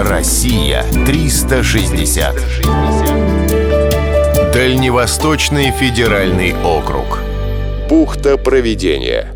Россия 360. Дальневосточный федеральный округ. Бухта Проведения.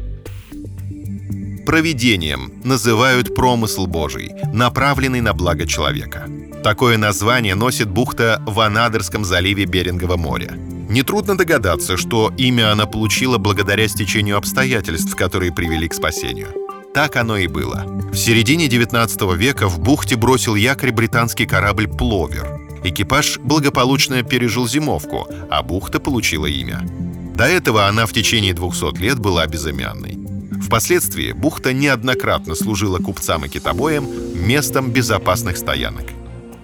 Проведением называют промысл Божий, направленный на благо человека. Такое название носит бухта в Анадырском заливе Берингового моря. Нетрудно догадаться, что имя она получила благодаря стечению обстоятельств, которые привели к спасению. Так оно и было. В середине 19 века в бухте бросил якорь британский корабль «Пловер». Экипаж благополучно пережил зимовку, а бухта получила имя. До этого она в течение 200 лет была безымянной. Впоследствии бухта неоднократно служила купцам и китобоям местом безопасных стоянок.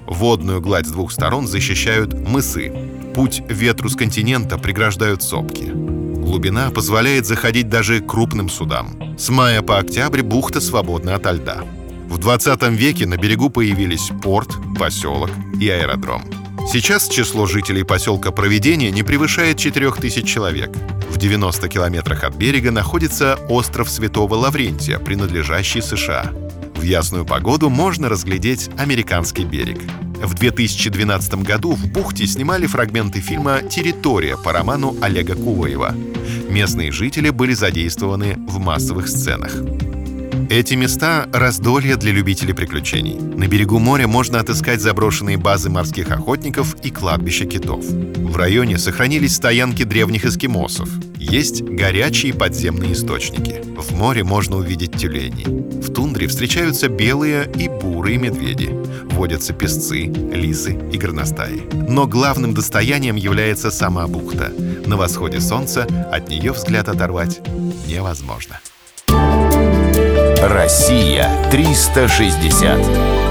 Водную гладь с двух сторон защищают мысы. Путь ветру с континента преграждают сопки. Глубина позволяет заходить даже крупным судам. С мая по октябрь бухта свободна ото льда. В 20 веке на берегу появились порт, поселок и аэродром. Сейчас число жителей поселка Проведения не превышает 4000 человек. В 90 километрах от берега находится остров Святого Лаврентия, принадлежащий США. В ясную погоду можно разглядеть американский берег. В 2012 году в бухте снимали фрагменты фильма «Территория» по роману Олега Куваева. Местные жители были задействованы в массовых сценах. Эти места — раздолье для любителей приключений. На берегу моря можно отыскать заброшенные базы морских охотников и кладбища китов. В районе сохранились стоянки древних эскимосов. Есть горячие подземные источники. В море можно увидеть тюленей. В тундре встречаются белые и бурые медведи. Водятся песцы, лисы и горностаи. Но главным достоянием является сама бухта. На восходе солнца от нее взгляд оторвать невозможно. Россия 360.